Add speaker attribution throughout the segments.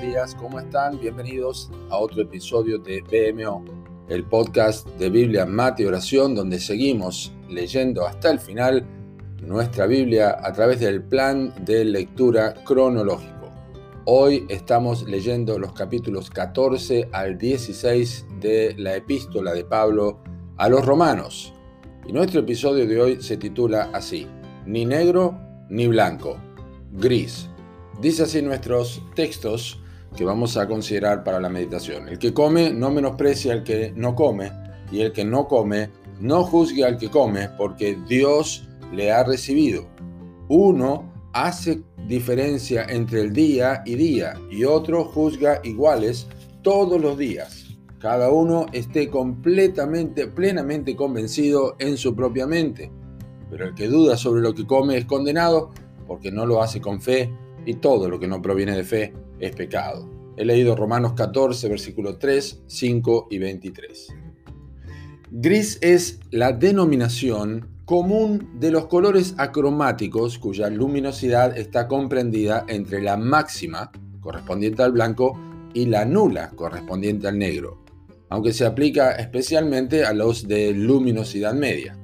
Speaker 1: días, ¿cómo están? Bienvenidos a otro episodio de BMO, el podcast de Biblia, Mate y Oración, donde seguimos leyendo hasta el final nuestra Biblia a través del plan de lectura cronológico. Hoy estamos leyendo los capítulos 14 al 16 de la epístola de Pablo a los romanos. Y nuestro episodio de hoy se titula así, ni negro ni blanco, gris. Dice así nuestros textos que vamos a considerar para la meditación. El que come no menosprecia al que no come, y el que no come no juzgue al que come, porque Dios le ha recibido. Uno hace diferencia entre el día y día, y otro juzga iguales todos los días. Cada uno esté completamente, plenamente convencido en su propia mente. Pero el que duda sobre lo que come es condenado porque no lo hace con fe y todo lo que no proviene de fe es pecado. He leído Romanos 14, versículos 3, 5 y 23. Gris es la denominación común de los colores acromáticos cuya luminosidad está comprendida entre la máxima, correspondiente al blanco, y la nula, correspondiente al negro, aunque se aplica especialmente a los de luminosidad media.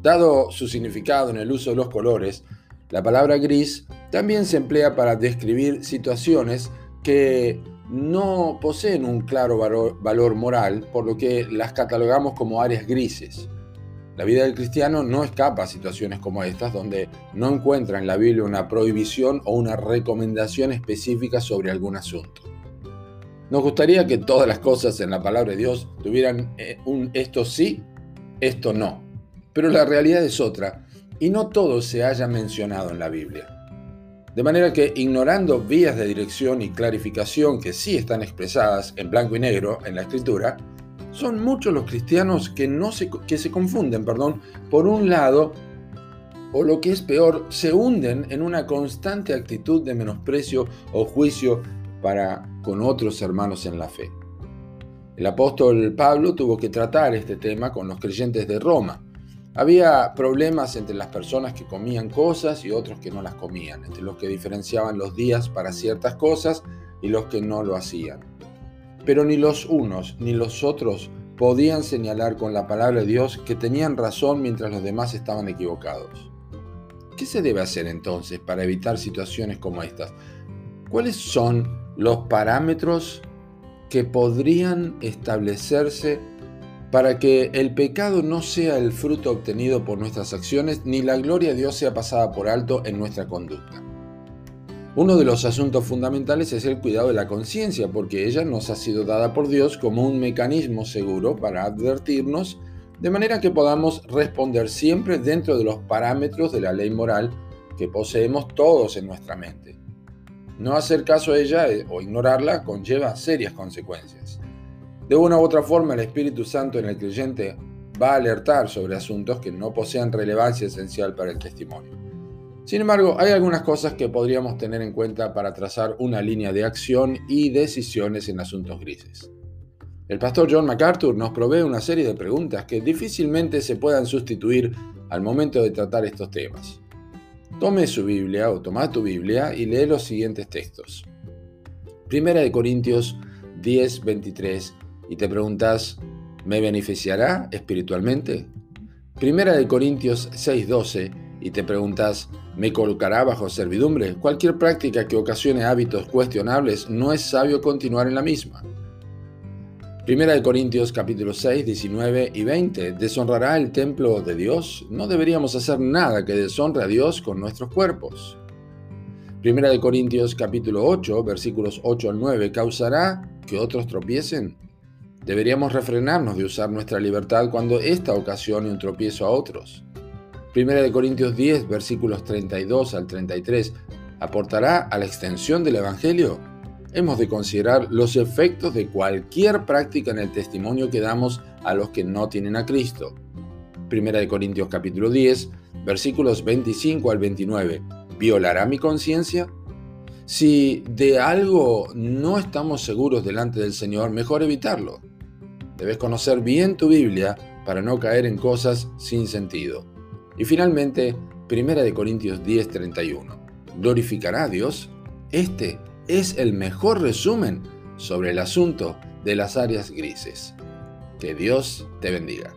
Speaker 1: Dado su significado en el uso de los colores, la palabra gris también se emplea para describir situaciones que no poseen un claro valor, moral, por lo que las catalogamos como áreas grises. La vida del cristiano no escapa a situaciones como estas, donde no encuentra en la Biblia una prohibición o una recomendación específica sobre algún asunto. Nos gustaría que todas las cosas en la palabra de Dios tuvieran eh, un esto sí, esto no. Pero la realidad es otra, y no todo se haya mencionado en la Biblia. De manera que, ignorando vías de dirección y clarificación que sí están expresadas en blanco y negro en la escritura, son muchos los cristianos que, no se, que se confunden, perdón, por un lado, o lo que es peor, se hunden en una constante actitud de menosprecio o juicio para con otros hermanos en la fe. El apóstol Pablo tuvo que tratar este tema con los creyentes de Roma, había problemas entre las personas que comían cosas y otros que no las comían, entre los que diferenciaban los días para ciertas cosas y los que no lo hacían. Pero ni los unos ni los otros podían señalar con la palabra de Dios que tenían razón mientras los demás estaban equivocados. ¿Qué se debe hacer entonces para evitar situaciones como estas? ¿Cuáles son los parámetros que podrían establecerse para que el pecado no sea el fruto obtenido por nuestras acciones, ni la gloria de Dios sea pasada por alto en nuestra conducta. Uno de los asuntos fundamentales es el cuidado de la conciencia, porque ella nos ha sido dada por Dios como un mecanismo seguro para advertirnos, de manera que podamos responder siempre dentro de los parámetros de la ley moral que poseemos todos en nuestra mente. No hacer caso a ella eh, o ignorarla conlleva serias consecuencias. De una u otra forma, el Espíritu Santo en el creyente va a alertar sobre asuntos que no posean relevancia esencial para el testimonio. Sin embargo, hay algunas cosas que podríamos tener en cuenta para trazar una línea de acción y decisiones en asuntos grises. El pastor John MacArthur nos provee una serie de preguntas que difícilmente se puedan sustituir al momento de tratar estos temas. Tome su Biblia o toma tu Biblia y lee los siguientes textos. Primera de Corintios 10, 23 y te preguntas, ¿me beneficiará espiritualmente? Primera de Corintios 6:12 y te preguntas, ¿me colocará bajo servidumbre? Cualquier práctica que ocasione hábitos cuestionables no es sabio continuar en la misma. Primera de Corintios capítulo 6, 19 y 20. ¿Deshonrará el templo de Dios? No deberíamos hacer nada que deshonre a Dios con nuestros cuerpos. Primera de Corintios capítulo 8, versículos 8 al 9. ¿Causará que otros tropiecen? Deberíamos refrenarnos de usar nuestra libertad cuando esta ocasione un tropiezo a otros. Primera Corintios 10, versículos 32 al 33, ¿aportará a la extensión del Evangelio? Hemos de considerar los efectos de cualquier práctica en el testimonio que damos a los que no tienen a Cristo. Primera Corintios capítulo 10, versículos 25 al 29. ¿Violará mi conciencia? Si de algo no estamos seguros delante del Señor, mejor evitarlo. Debes conocer bien tu Biblia para no caer en cosas sin sentido. Y finalmente, 1 Corintios 10:31. ¿Glorificará a Dios? Este es el mejor resumen sobre el asunto de las áreas grises. Que Dios te bendiga.